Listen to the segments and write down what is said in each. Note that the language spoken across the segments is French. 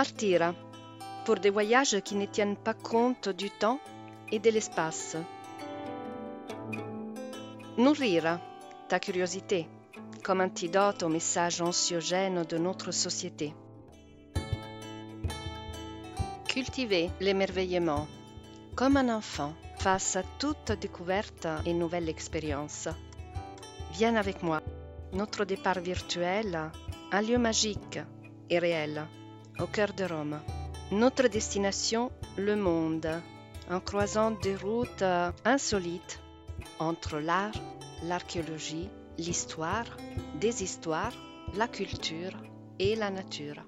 Partir pour des voyages qui ne tiennent pas compte du temps et de l'espace. Nourrir ta curiosité comme antidote aux messages anxiogènes de notre société. Cultiver l'émerveillement comme un enfant face à toute découverte et nouvelle expérience. Viens avec moi. Notre départ virtuel, un lieu magique et réel, au cœur de Rome. Notre destination, le monde, en croisant des routes insolites entre l'art, l'archéologie, l'histoire, des histoires, la culture et la nature.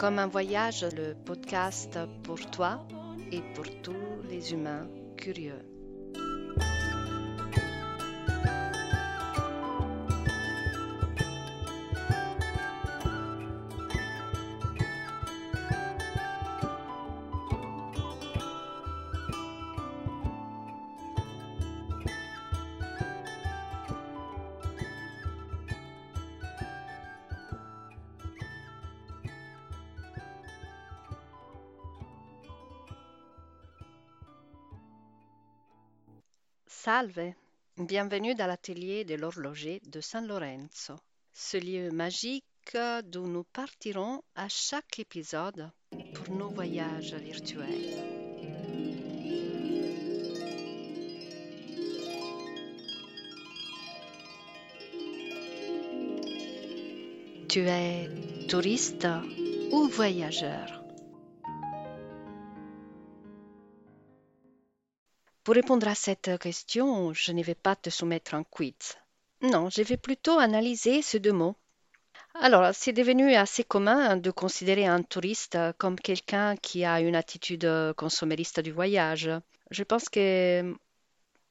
Comme un voyage, le podcast pour toi et pour tous les humains curieux. Salve, bienvenue dans l'atelier de l'horloger de San Lorenzo, ce lieu magique d'où nous partirons à chaque épisode pour nos voyages virtuels. Tu es touriste ou voyageur? Pour répondre à cette question, je ne vais pas te soumettre un quiz. Non, je vais plutôt analyser ces deux mots. Alors, c'est devenu assez commun de considérer un touriste comme quelqu'un qui a une attitude consommériste du voyage. Je pense que,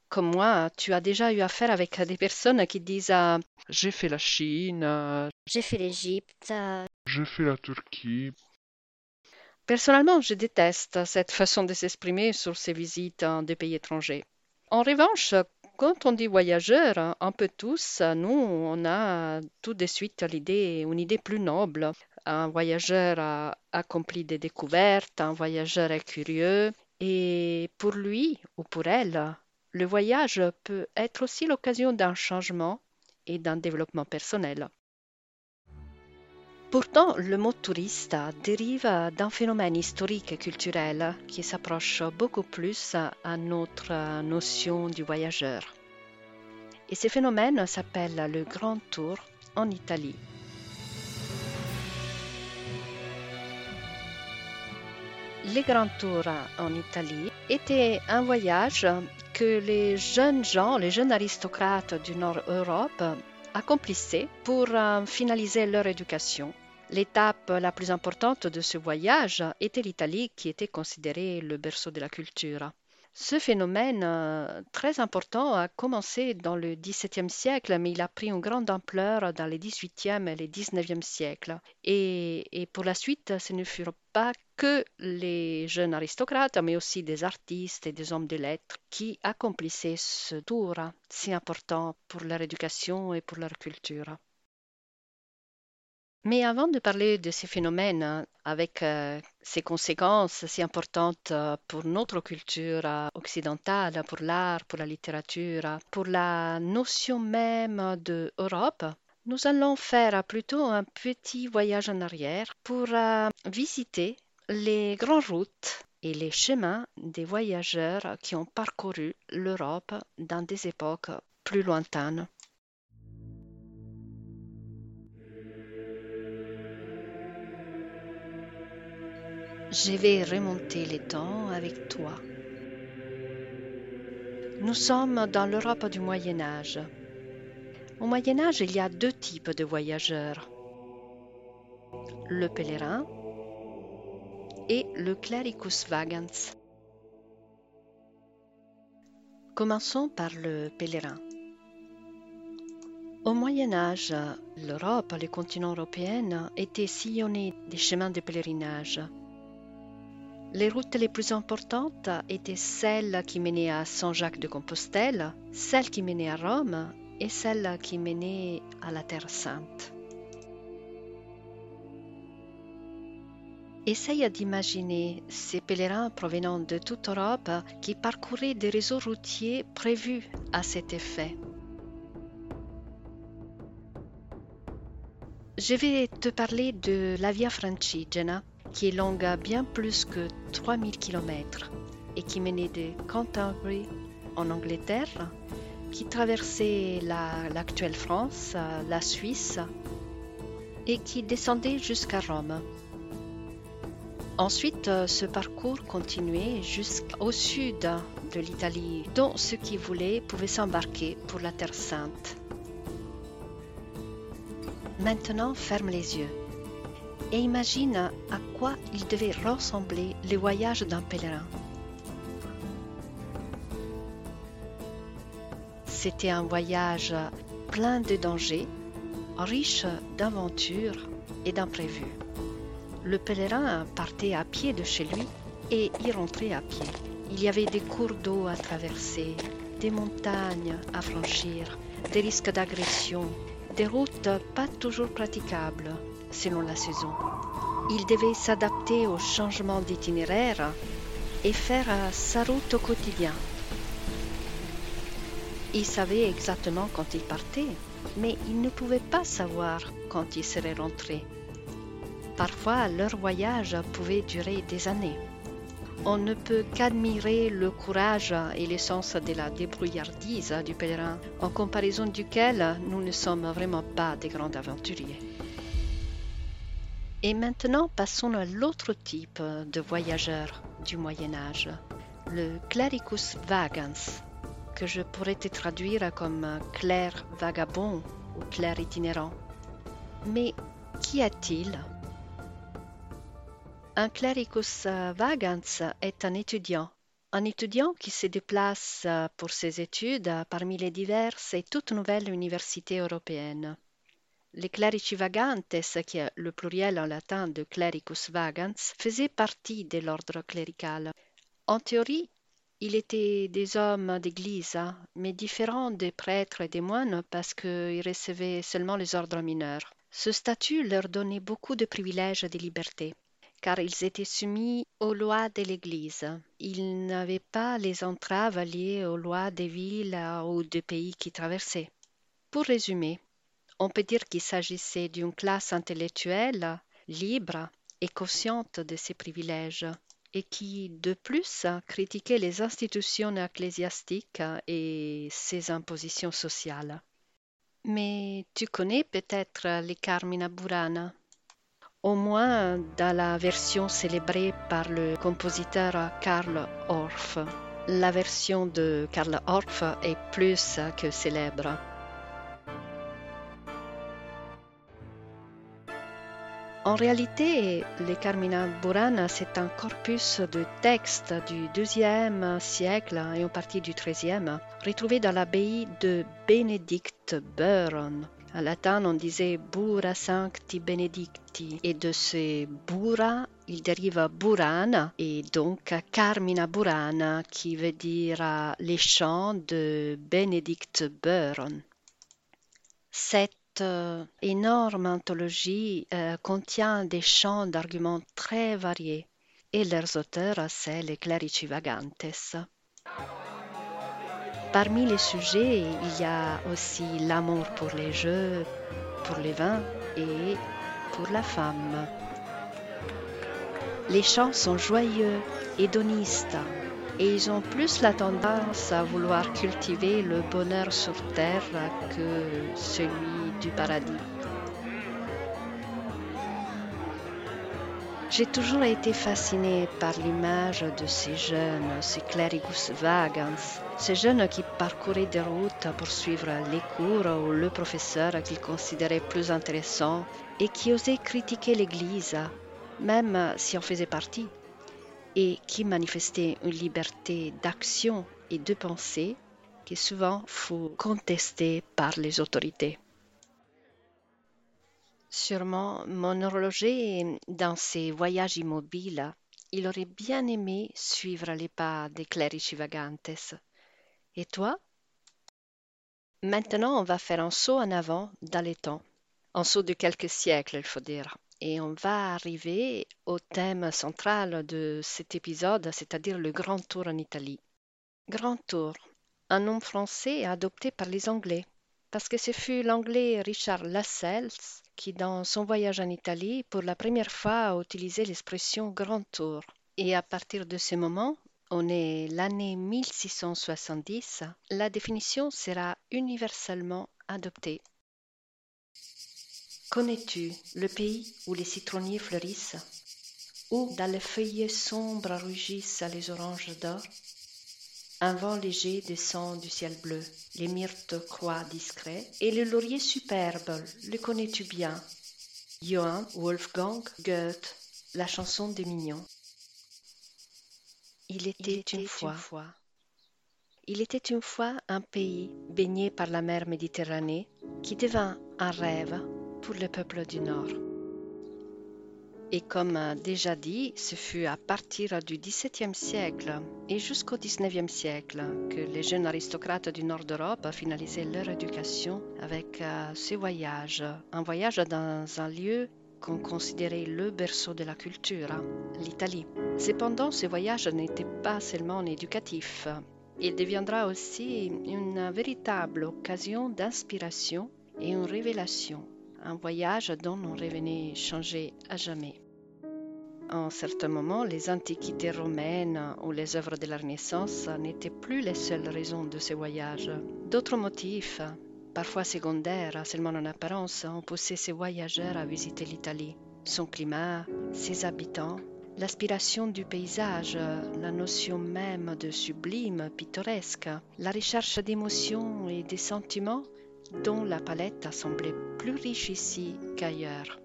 comme moi, tu as déjà eu affaire avec des personnes qui disent J'ai fait la Chine, J'ai fait l'Égypte. j'ai fait la Turquie. Personnellement, je déteste cette façon de s'exprimer sur ces visites dans des pays étrangers. En revanche, quand on dit voyageur, un peu tous, nous, on a tout de suite l'idée, une idée plus noble. Un voyageur a accompli des découvertes, un voyageur est curieux, et pour lui ou pour elle, le voyage peut être aussi l'occasion d'un changement et d'un développement personnel. Pourtant, le mot touriste dérive d'un phénomène historique et culturel qui s'approche beaucoup plus à notre notion du voyageur. Et ce phénomène s'appelle le Grand Tour en Italie. Le Grand Tour en Italie était un voyage que les jeunes gens, les jeunes aristocrates du Nord-Europe accomplissaient pour finaliser leur éducation L'étape la plus importante de ce voyage était l'Italie qui était considérée le berceau de la culture. Ce phénomène euh, très important a commencé dans le XVIIe siècle, mais il a pris une grande ampleur dans les XVIIIe et les XIXe siècles. Et, et pour la suite, ce ne furent pas que les jeunes aristocrates, mais aussi des artistes et des hommes de lettres qui accomplissaient ce tour si important pour leur éducation et pour leur culture. Mais avant de parler de ces phénomènes hein, avec euh, ces conséquences si importantes euh, pour notre culture euh, occidentale, pour l'art, pour la littérature, pour la notion même d'Europe, nous allons faire plutôt un petit voyage en arrière pour visiter les grandes routes et les chemins des voyageurs qui ont parcouru l'Europe dans des époques plus lointaines. Je vais remonter les temps avec toi. Nous sommes dans l'Europe du Moyen Âge. Au Moyen Âge, il y a deux types de voyageurs. Le pèlerin et le clericus vagans. Commençons par le pèlerin. Au Moyen Âge, l'Europe, le continent européen, était sillonné des chemins de pèlerinage Les routes les plus importantes étaient celles qui menaient à Saint-Jacques-de-Compostelle, celles qui menaient à Rome et celles qui menaient à la Terre Sainte. Essaye d'imaginer ces pèlerins provenant de toute Europe qui parcouraient des réseaux routiers prévus à cet effet. Je vais te parler de la Via Francigena, qui est longue à bien plus que 3000 km et qui menait de Canterbury en Angleterre, qui traversait l'actuelle France, la Suisse et qui descendait jusqu'à Rome. Ensuite, euh, ce parcours continuait jusqu'au sud de l'Italie, dont ceux qui voulaient pouvaient s'embarquer pour la Terre Sainte. Maintenant, ferme les yeux et imagine à quoi il devait ressembler le voyage d'un pèlerin. C'était un voyage plein de dangers, riche d'aventures et d'imprévus. Le pèlerin partait à pied de chez lui et y rentrait à pied. Il y avait des cours d'eau à traverser, des montagnes à franchir, des risques d'agression, des routes pas toujours praticables selon la saison. Il devait s'adapter au changement d'itinéraire et faire sa route au quotidien. Il savait exactement quand il partait, mais il ne pouvait pas savoir quand il serait rentré. Parfois, leur voyage pouvait durer des années. On ne peut qu'admirer le courage et l'essence de la débrouillardise du pèlerin, en comparaison duquel nous ne sommes vraiment pas des grands aventuriers. Et maintenant, passons à l'autre type de voyageur du Moyen Âge, le clericus vagans, que je pourrais te traduire comme clerc vagabond ou clerc itinérant. Mais qui est-il un clericus vagans est un étudiant, un étudiant qui se déplace pour ses études parmi les diverses et toutes nouvelles universités européennes. Les clerici vagantes, qui est le pluriel en latin de clericus vagans, faisaient partie de l'ordre clérical. En théorie, ils étaient des hommes d'église, mais différents des prêtres et des moines parce qu'ils recevaient seulement les ordres mineurs. Ce statut leur donnait beaucoup de privilèges et de libertés car ils étaient soumis aux lois de l'Église. Ils n'avaient pas les entraves liées aux lois des villes ou des pays qu'ils traversaient. Pour résumer, on peut dire qu'il s'agissait d'une classe intellectuelle, libre et consciente de ses privilèges, et qui, de plus, critiquait les institutions ecclésiastiques et ses impositions sociales. Mais tu connais peut-être les Carmina Burana au moins dans la version célébrée par le compositeur Karl Orff. La version de Karl Orff est plus que célèbre. En réalité, le Carmina Burana, c'est un corpus de textes du XIIe siècle et en partie du XIIIe, retrouvé dans l'abbaye de Bénédicte Beuron, en latin, on disait Bura Sancti Benedicti, et de ce Bura, il dérive Burana, et donc Carmina Burana, qui veut dire les chants de Benedict Beuron. Cette euh, énorme anthologie euh, contient des chants d'arguments très variés, et leurs auteurs, c'est les clerici vagantes. Parmi les sujets, il y a aussi l'amour pour les jeux, pour les vins et pour la femme. Les chants sont joyeux, hédonistes, et ils ont plus la tendance à vouloir cultiver le bonheur sur terre que celui du paradis. J'ai toujours été fascinée par l'image de ces jeunes, ces clericus vagans, ces jeunes qui parcouraient des routes pour suivre les cours ou le professeur qu'ils considéraient plus intéressant et qui osaient critiquer l'Église, même si on faisait partie, et qui manifestaient une liberté d'action et de pensée qui souvent fut contestée par les autorités. Sûrement, mon horloger, dans ses voyages immobiles, il aurait bien aimé suivre les pas des clerici vagantes. Et toi? Maintenant, on va faire un saut en avant dans les temps. Un saut de quelques siècles, il faut dire. Et on va arriver au thème central de cet épisode, c'est-à-dire le Grand Tour en Italie. Grand Tour, un nom français adopté par les Anglais, parce que ce fut l'Anglais Richard Lascelles qui, dans son voyage en Italie, pour la première fois a utilisé l'expression Grand Tour. Et à partir de ce moment, on est l'année 1670, la définition sera universellement adoptée. Connais-tu le pays où les citronniers fleurissent, où dans les feuillets sombres rugissent les oranges d'or? Un vent léger descend du ciel bleu, les myrtes croient discrets, et le laurier superbe, le connais-tu bien? Johann Wolfgang Goethe, la chanson des mignons. Il était, une, fois. une fois. Il était une fois un pays baigné par la mer Méditerranée qui devint un rêve pour le peuple du Nord. Et comme déjà dit, ce fut à partir du XVIIe siècle et jusqu'au XIXe siècle que les jeunes aristocrates du nord d'Europe finalisaient leur éducation avec euh, ce voyage, un voyage dans un lieu qu'on considérait le berceau de la culture, l'Italie. Cependant, ce voyage n'était pas seulement éducatif, il deviendra aussi une véritable occasion d'inspiration et une révélation un voyage dont on revenait changer à jamais. En certains moments, les antiquités romaines ou les œuvres de la Renaissance n'étaient plus les seules raisons de ce voyage. D'autres motifs, parfois secondaires, seulement en apparence, ont poussé ces voyageurs à visiter l'Italie. Son climat, ses habitants, l'aspiration du paysage, la notion même de sublime, pittoresque, la recherche d'émotions et des sentiments dont la palette a semblé plus riche ici qu'ailleurs.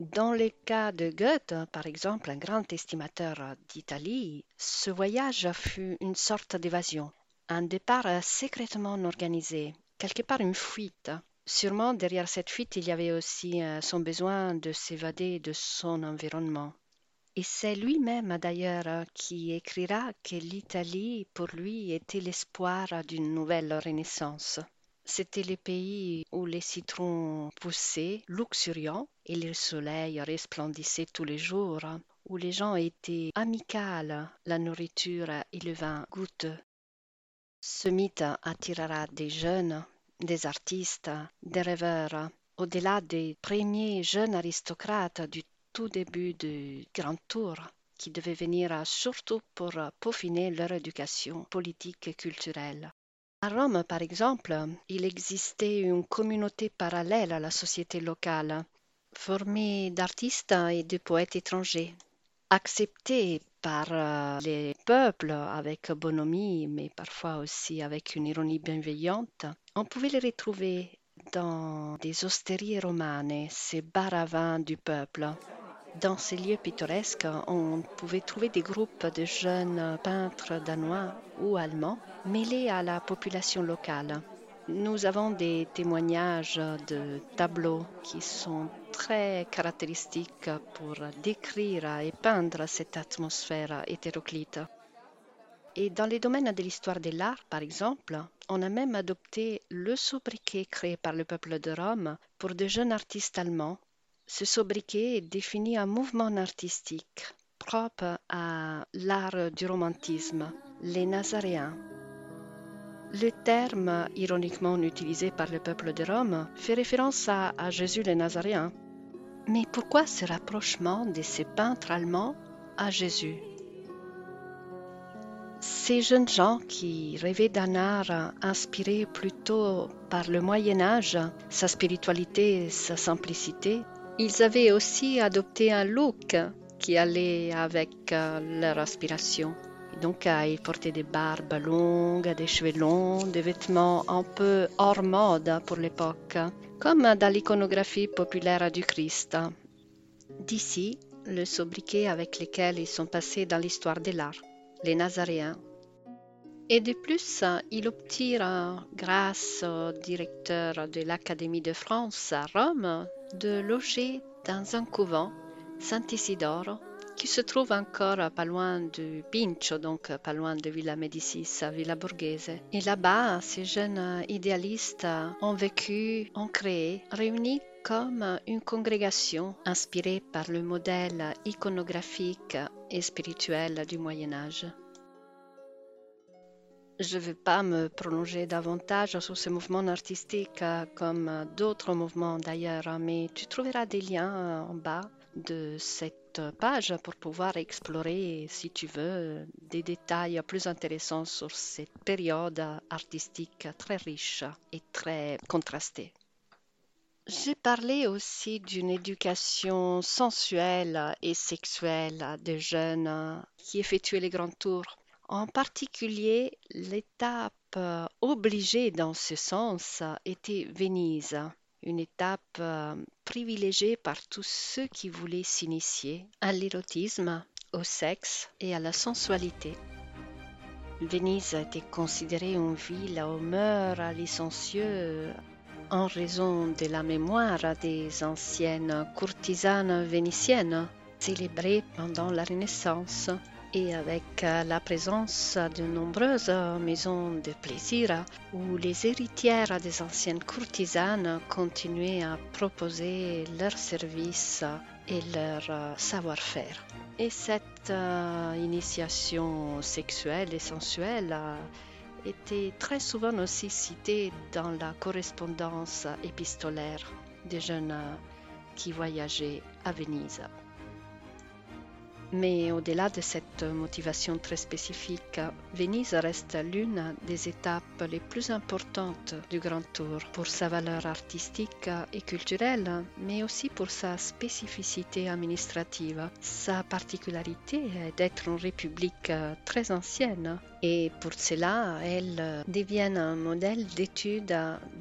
Dans le cas de Goethe, par exemple, un grand estimateur d'Italie, ce voyage fut une sorte d'évasion, un départ secrètement organisé, quelque part une fuite. Sûrement derrière cette fuite, il y avait aussi euh, son besoin de s'évader de son environnement. Et c'est lui-même d'ailleurs qui écrira que l'Italie pour lui était l'espoir d'une nouvelle renaissance. C'était le pays où les citrons poussaient, luxuriants, et le soleil resplendissait tous les jours, où les gens étaient amicales, la nourriture et le vin goûteux. Ce mythe attirera des jeunes, des artistes, des rêveurs, au-delà des premiers jeunes aristocrates du tout début du Grand Tour, qui devaient venir surtout pour peaufiner leur éducation politique et culturelle. À Rome, par exemple, il existait une communauté parallèle à la société locale, formée d'artistes et de poètes étrangers, acceptés par euh, les peuples avec bonhomie, mais parfois aussi avec une ironie bienveillante. On pouvait les retrouver dans des hosteries romanes, ces baravins du peuple. Dans ces lieux pittoresques, on pouvait trouver des groupes de jeunes peintres danois ou allemands mêlés à la population locale. Nous avons des témoignages de tableaux qui sont très caractéristiques pour décrire et peindre cette atmosphère hétéroclite. Et dans les domaines de l'histoire de l'art, par exemple, on a même adopté le sobriquet créé par le peuple de Rome pour de jeunes artistes allemands ce sobriquet définit un mouvement artistique propre à l'art du romantisme, les Nazaréens. Le terme ironiquement utilisé par le peuple de Rome fait référence à, Jésus le Nazaréen. Mais pourquoi ce rapprochement de ces peintres allemands à Jésus? Ces jeunes gens qui rêvaient d'un art inspiré plutôt par le Moyen Âge, sa spiritualité, sa simplicité, ils avaient aussi adopté un look qui allait avec euh, leur aspiration. donc, euh, ils portaient des barbes longues, des cheveux longs, des vêtements un peu hors mode pour l'époque, comme dans l'iconographie populaire du Christ. D'ici, le sobriquet avec lequel ils sont passés dans l'histoire de l'art, les Nazaréens. Et de plus, ils obtirent, grâce au directeur de l'Académie de France à Rome, de loger dans un couvent Saint-Isidore qui se trouve encore pas loin de Pincho, donc pas loin de Villa Médicis, Villa Borghese. Et là-bas, ces jeunes idéalistes ont vécu, ont créé, réunis comme une congrégation inspirée par le modèle iconographique et spirituel du Moyen Âge. Je ne vais pas me prolonger davantage sur ce mouvement artistique comme d'autres mouvements d'ailleurs, mais tu trouveras des liens en bas de cette page pour pouvoir explorer, si tu veux, des détails plus intéressants sur cette période artistique très riche et très contrastée. J'ai parlé aussi d'une éducation sensuelle et sexuelle des jeunes qui effectuaient les grands tours. En particulier, l'étape obligée dans ce sens était Venise, une étape privilégiée par tous ceux qui voulaient s'initier à l'érotisme, au sexe et à la sensualité. Venise était considérée une ville aux mœurs licencieuses en raison de la mémoire des anciennes courtisanes vénitiennes célébrées pendant la Renaissance et avec la présence de nombreuses maisons de plaisir où les héritières des anciennes courtisanes continuaient à proposer leurs services et leur savoir-faire. Et cette euh, initiation sexuelle et sensuelle était très souvent aussi cité dans la correspondance épistolaire des jeunes qui voyageaient à Venise. Mais au-delà de cette motivation très spécifique, Venise reste l'une des étapes les plus importantes du Grand Tour pour sa valeur artistique et culturelle, mais aussi pour sa spécificité administrative. Sa particularité est d'être une république très ancienne et pour cela, elle devient un modèle d'étude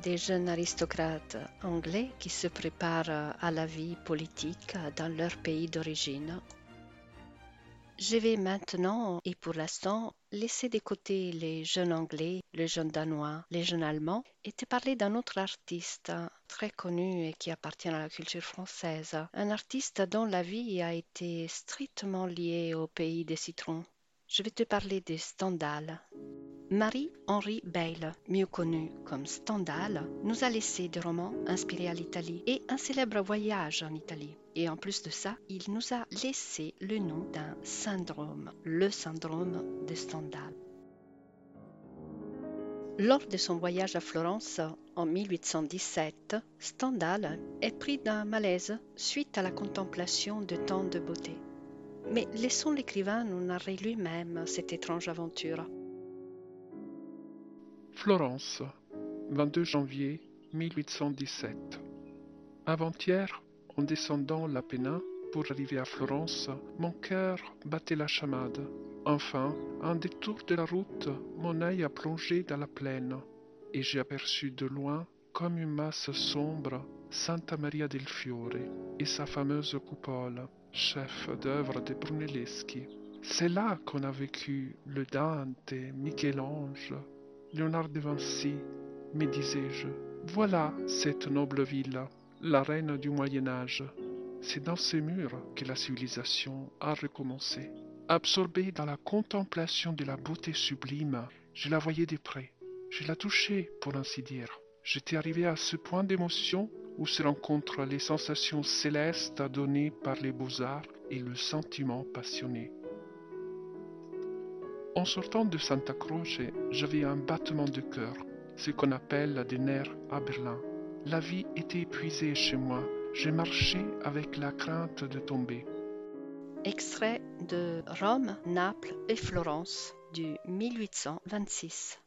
des jeunes aristocrates anglais qui se préparent à la vie politique dans leur pays d'origine. Je vais maintenant et pour l'instant laisser de côté les jeunes anglais, les jeunes danois, les jeunes allemands et te parler d'un autre artiste très connu et qui appartient à la culture française. Un artiste dont la vie a été strictement liée au pays des citrons. Je vais te parler de Stendhal. Marie-Henri Beyle, mieux connu comme Stendhal, nous a laissé des romans inspirés à l'Italie et un célèbre voyage en Italie. Et en plus de ça, il nous a laissé le nom d'un syndrome, le syndrome de Stendhal. Lors de son voyage à Florence en 1817, Stendhal est pris d'un malaise suite à la contemplation de tant de beauté. Mais laissons l'écrivain nous narrer lui-même cette étrange aventure. Florence, 22 janvier 1817. Avant-hier, en descendant la Pénin pour arriver à Florence, mon cœur battait la chamade. Enfin, un détour de la route, mon œil a plongé dans la plaine, et j'ai aperçu de loin, comme une masse sombre, Santa Maria del Fiore et sa fameuse coupole, chef d'œuvre de Brunelleschi. C'est là qu'on a vécu le Dante, Michel-Ange, Léonard de Vinci, me disais-je. Voilà cette noble ville, la reine du Moyen Âge. C'est dans ces murs que la civilisation a recommencé. Absorbée dans la contemplation de la beauté sublime, je la voyais de près. Je la touchais, pour ainsi dire. J'étais arrivé à ce point d'émotion où se rencontrent les sensations célestes données par les beaux-arts et le sentiment passionné. En sortant de Santa Croce, j'avais un battement de cœur, ce qu'on appelle des nerfs à Berlin. La vie était épuisée chez moi. Je marchais avec la crainte de tomber. Extrait de Rome, Naples et Florence du 1826.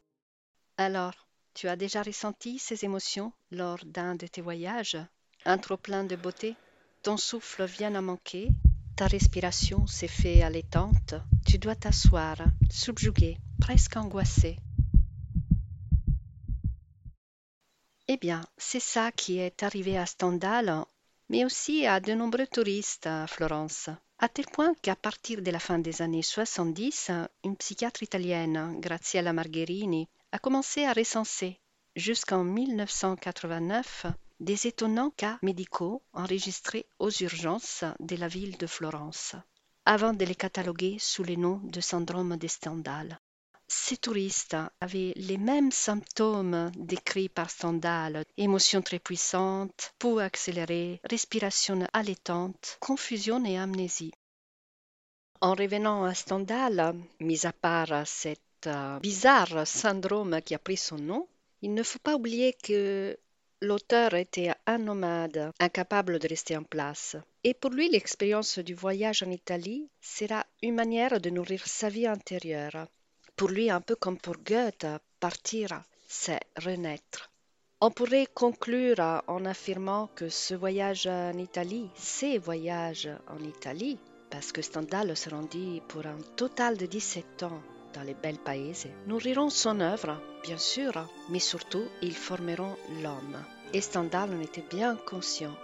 Alors, tu as déjà ressenti ces émotions lors d'un de tes voyages? Un trop-plein de beauté? Ton souffle vient à manquer? Ta respiration s'est fait allaitante Tu dois t'asseoir, subjugué, presque angoissé. Eh bien, c'est ça qui est arrivé à Stendhal, mais aussi à de nombreux touristes à Florence. À tel point qu'à partir de la fin des années 70, une psychiatre italienne, Graziella Margherini, a commencé à recenser, jusqu'en 1989, des étonnants cas médicaux enregistrés aux urgences de la ville de Florence. avant de les cataloguer sous le nom de syndrome de Stendhal. Ces touristes avaient les mêmes symptômes décrits par Stendhal, émotions très puissantes, pouls accélérés, respiration allaitante, confusion et amnésie. En revenant à Stendhal, mis à part cet euh, bizarre syndrome qui a pris son nom, il ne faut pas oublier que l'auteur était un nomade, incapable de rester en place. Et pour lui, l'expérience du voyage en Italie sera une manière de nourrir sa vie intérieure, pour lui, un peu comme pour Goethe, partir, c'est renaître. On pourrait conclure en affirmant que ce voyage en Italie, ces voyages en Italie, parce que Stendhal se rendit pour un total de 17 ans dans les belles païses, nourriront son œuvre, bien sûr, mais surtout ils formeront l'homme. Et Stendhal en était bien conscient.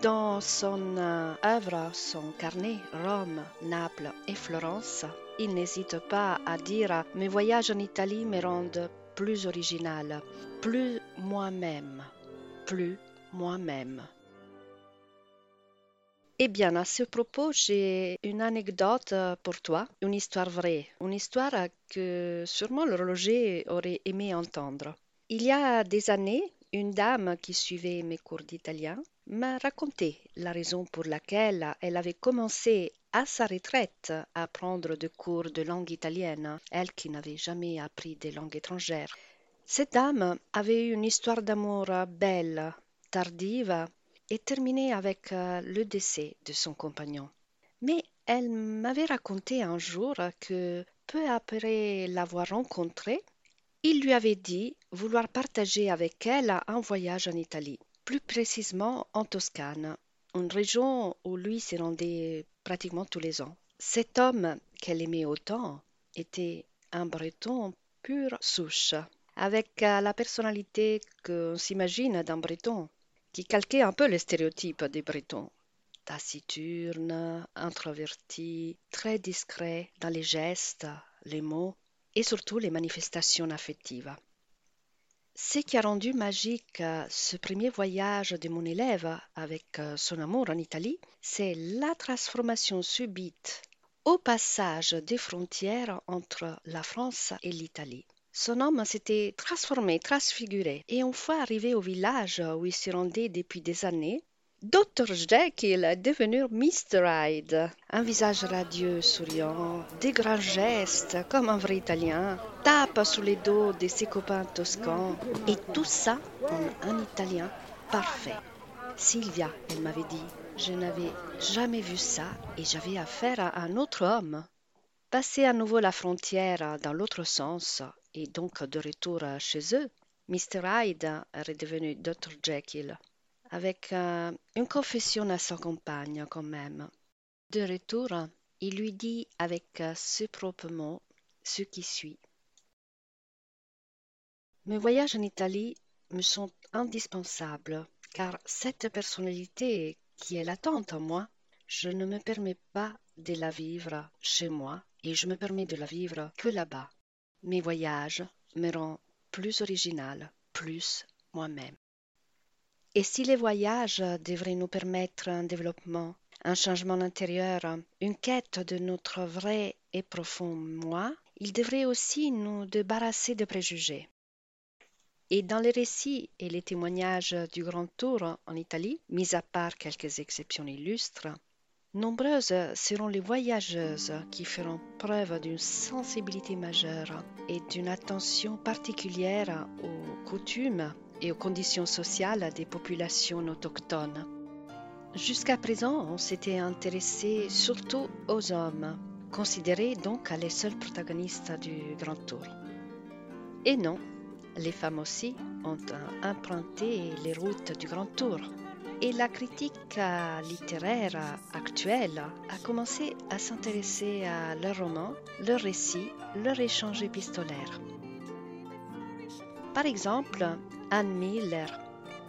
Dans son euh, œuvre, son carnet Rome, Naples et Florence, il n'hésite pas à dire Mes voyages en Italie me rendent plus original, plus moi-même, plus moi-même. Eh bien, à ce propos, j'ai une anecdote pour toi, une histoire vraie, une histoire que sûrement l'horloger aurait aimé entendre. Il y a des années, une dame qui suivait mes cours d'italien m'a raconté la raison pour laquelle elle avait commencé à sa retraite à prendre des cours de langue italienne, elle qui n'avait jamais appris des langues étrangères. Cette dame avait eu une histoire d'amour belle, tardive et terminée avec euh, le décès de son compagnon. Mais elle m'avait raconté un jour que, peu après l'avoir rencontré, il lui avait dit vouloir partager avec elle un voyage en Italie, plus précisément en Toscane, une région où lui s'est rendait pratiquement tous les ans. Cet homme qu'elle aimait autant était un breton pure souche, avec euh, la personnalité qu'on s'imagine d'un breton, qui calquait un peu les stéréotypes des bretons. Taciturne, introverti, très discret dans les gestes, les mots et surtout les manifestations affectives. Ce qui a rendu magique euh, ce premier voyage de mon élève avec euh, son amour en Italie, c'est la transformation subite au passage des frontières entre la France et l'Italie. Son homme s'était transformé, transfiguré, et une fois arrivé au village où il se rendait depuis des années, Dr. Jekyll est devenu Mr. Hyde. Un visage radieux, souriant, des grands gestes, comme un vrai Italien, tape sous les dos de ses copains toscans, et tout ça en un italien parfait. Sylvia, elle m'avait dit, je n'avais jamais vu ça et j'avais affaire à un autre homme. Passer à nouveau la frontière dans l'autre sens et donc de retour chez eux, Mr. Hyde est redevenu Dr. Jekyll avec euh, une confession à sa compagne quand même. De retour, il lui dit avec euh, ses propres mots ce qui suit. Mes voyages en Italie me sont indispensables, car cette personnalité qui est latente en moi, je ne me permets pas de la vivre chez moi et je me permets de la vivre que là-bas. Mes voyages me rendent plus original, plus moi-même. Et si les voyages devraient nous permettre un développement, un changement intérieur, une quête de notre vrai et profond moi, ils devraient aussi nous débarrasser de préjugés. Et dans les récits et les témoignages du Grand Tour en Italie, mis à part quelques exceptions illustres, nombreuses seront les voyageuses qui feront preuve d'une sensibilité majeure et d'une attention particulière aux coutumes et aux conditions sociales des populations autochtones. Jusqu'à présent, on s'était intéressé surtout aux hommes, considérés donc les seuls protagonistes du Grand Tour. Et non, les femmes aussi ont emprunté les routes du Grand Tour. Et la critique littéraire actuelle a commencé à s'intéresser à leurs romans, leurs récits, leurs échanges épistolaires. Par exemple, Anne Miller,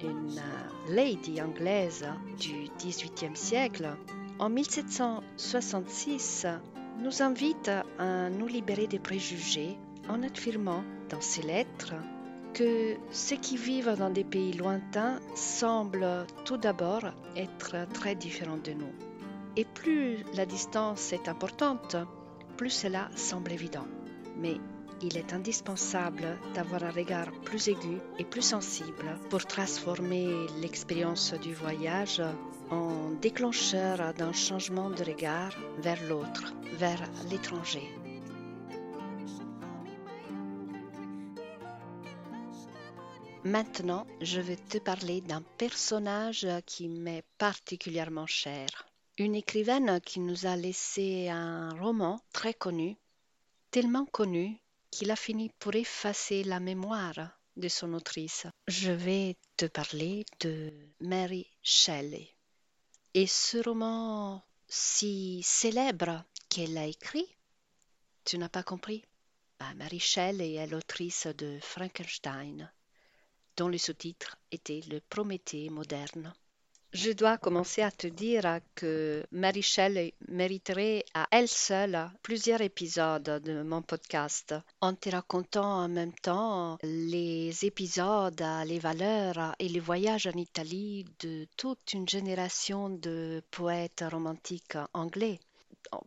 une euh, lady anglaise du XVIIIe siècle, en 1766 nous invite à nous libérer des préjugés en affirmant dans ses lettres que ceux qui vivent dans des pays lointains semblent tout d'abord être très différents de nous. Et plus la distance est importante, plus cela semble évident. Mais il est indispensable d'avoir un regard plus aigu et plus sensible pour transformer l'expérience du voyage en déclencheur d'un changement de regard vers l'autre, vers l'étranger. Maintenant, je vais te parler d'un personnage qui m'est particulièrement cher. Une écrivaine qui nous a laissé un roman très connu, tellement connu qu'il a fini pour effacer la mémoire de son autrice. Je vais te parler de Mary Shelley. Et ce roman si célèbre qu'elle a écrit, tu n'as pas compris? Bah, Mary Shelley est l'autrice de Frankenstein, dont le sous-titre était Le Prométhée moderne. Je dois commencer à te dire que Mary Shelley mériterait à elle seule plusieurs épisodes de mon podcast en te racontant en même temps les épisodes, les valeurs et les voyages en Italie de toute une génération de poètes romantiques anglais,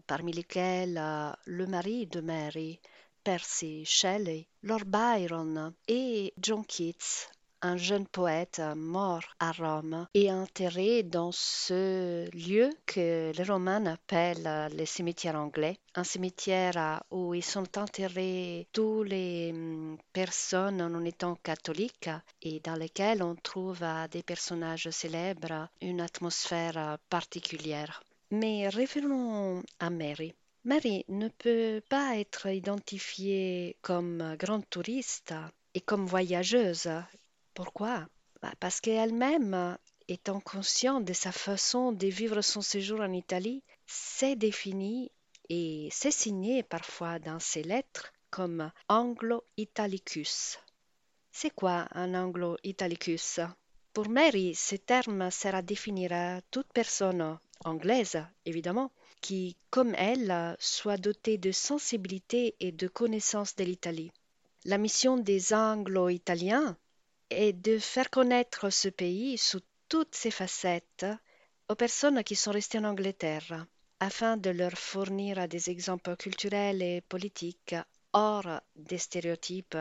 parmi lesquels euh, le mari de Mary, Percy Shelley, Lord Byron et John Keats, un jeune poète mort à Rome et enterré dans ce lieu que les Romains appellent le cimetière anglais, un cimetière où ils sont enterrés toutes les hum, personnes en étant catholiques et dans lequel on trouve des personnages célèbres une atmosphère particulière. Mais revenons à Mary. Mary ne peut pas être identifiée comme grande touriste et comme voyageuse pourquoi? Bah, Parce qu'elle-même, étant consciente de sa façon de vivre son séjour en Italie, s'est définie et s'est signée parfois dans ses lettres comme Anglo-Italicus. C'est quoi un Anglo-Italicus Pour Mary, ce terme sert à définir toute personne anglaise, évidemment, qui, comme elle, soit dotée de sensibilité et de connaissance de l'Italie. La mission des Anglo-Italiens et de faire connaître ce pays sous toutes ses facettes aux personnes qui sont restées en Angleterre, afin de leur fournir des exemples culturels et politiques hors des stéréotypes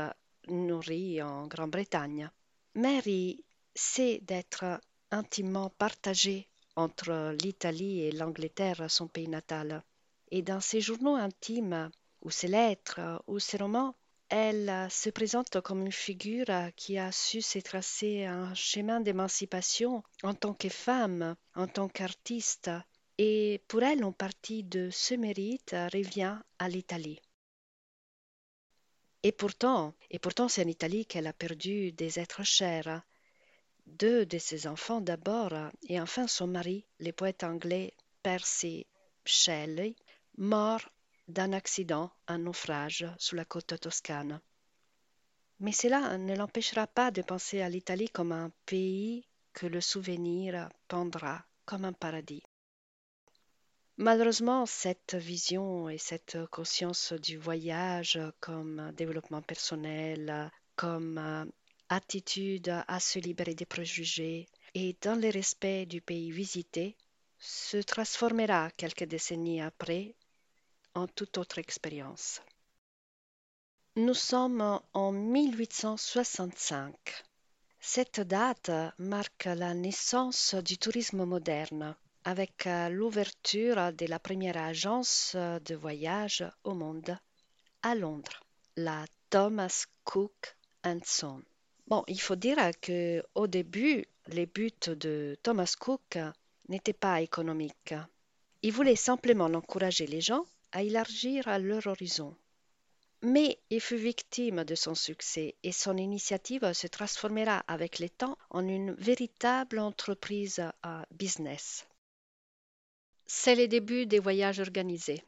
nourris en Grande-Bretagne. Mary sait d'être intimement partagée entre l'Italie et l'Angleterre, son pays natal. Et dans ses journaux intimes, ou ses lettres, ou ses romans, elle euh, se présente comme une figure euh, qui a su se tracer un chemin d'émancipation en tant que femme, en tant qu'artiste, et pour elle, en partie de ce mérite revient à l'Italie. Et pourtant, et pourtant c'est en Italie qu'elle a perdu des êtres chers, deux de ses enfants d'abord, et enfin son mari, le poète anglais Percy Shelley, mort d'un accident, un naufrage sur la côte toscane. Mais cela ne l'empêchera pas de penser à l'Italie comme un pays que le souvenir pendra comme un paradis. Malheureusement, cette vision et cette conscience du voyage comme développement personnel, comme attitude à se libérer des préjugés et dans le respect du pays visité se transformera quelques décennies après en toute autre expérience. Nous sommes en 1865. Cette date marque la naissance du tourisme moderne avec l'ouverture de la première agence de voyage au monde à Londres, la Thomas Cook Son. Bon, il faut dire que au début, les buts de Thomas Cook n'étaient pas économiques. Il voulait simplement encourager les gens à élargir leur horizon. Mais il fut victime de son succès et son initiative se transformera avec le temps en une véritable entreprise à business. C'est le début des voyages organisés.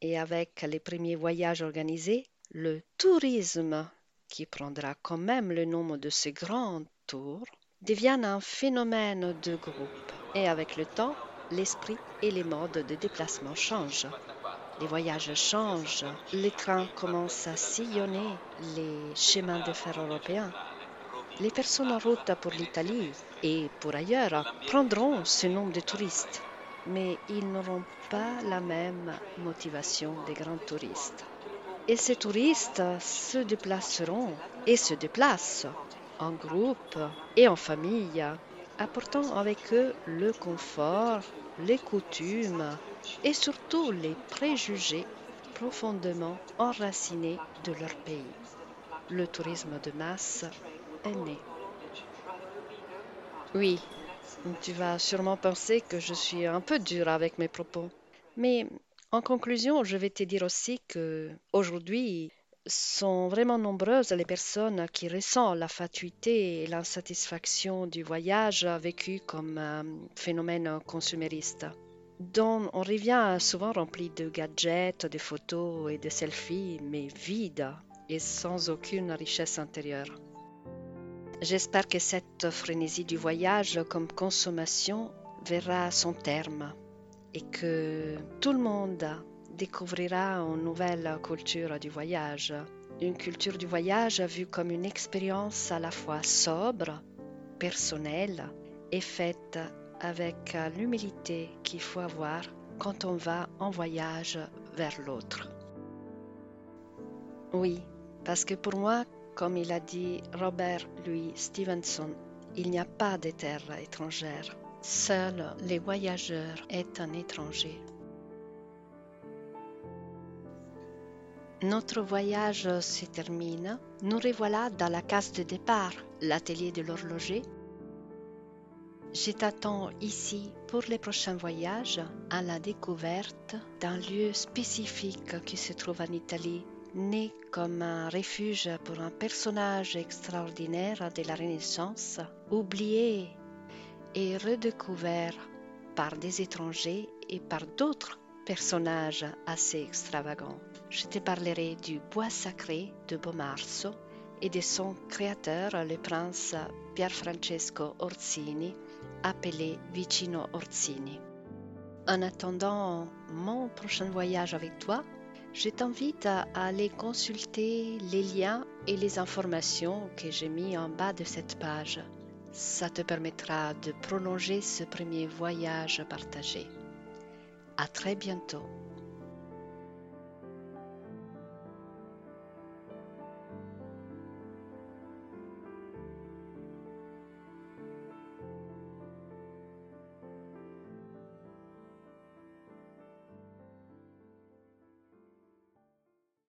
Et avec les premiers voyages organisés, le tourisme, qui prendra quand même le nom de ce grand tour, devient un phénomène de groupe. Et avec le temps, l'esprit et les modes de déplacement changent. Les voyages changent, les trains commencent à sillonner les chemins de fer européens. Les personnes en route pour l'Italie et pour ailleurs prendront ce nombre de touristes. mais ils n'auront pas la même motivation des grands touristes. Et ces touristes se déplaceront et se déplacent en groupe et en famille, apportant avec eux le confort, les coutumes et surtout les préjugés profondément enracinés de leur pays. Le tourisme de masse est né. Oui, tu vas sûrement penser que je suis un peu dure avec mes propos. Mais en conclusion, je vais te dire aussi que aujourd'hui sont vraiment nombreuses les personnes qui ressentent la fatuité et l'insatisfaction du voyage vécu comme un phénomène consumériste dont on revient souvent rempli de gadgets, de photos et de selfies, mais vide et sans aucune richesse intérieure. J'espère que cette frénésie du voyage comme consommation verra son terme et que tout le monde découvrira une nouvelle culture du voyage. Une culture du voyage vue comme une expérience à la fois sobre, personnelle et faite avec l'humilité qu'il faut avoir quand on va en voyage vers l'autre. Oui, parce que pour moi, comme il a dit Robert Louis Stevenson, il n'y a pas de terre étrangère. Seul les voyageurs est un étranger. Notre voyage se termine. Nous revoilà dans la case de départ, l'atelier de l'horloger. Je t'attends ici pour les prochains voyages à la découverte d'un lieu spécifique qui se trouve en Italie né comme un refuge pour un personnage extraordinaire de la Renaissance, oublié et redécouvert par des étrangers et par d'autres personnages assez extravagants. Je te parlerai du bois sacré de Bomarzo et de son créateur, le prince Pier Francesco Orsini, appelé Vicino Orsini. En attendant mon prochain voyage avec toi, je t'invite à aller consulter les liens et les informations que j'ai mis en bas de cette page. Ça te permettra de prolonger ce premier voyage partagé. À très bientôt.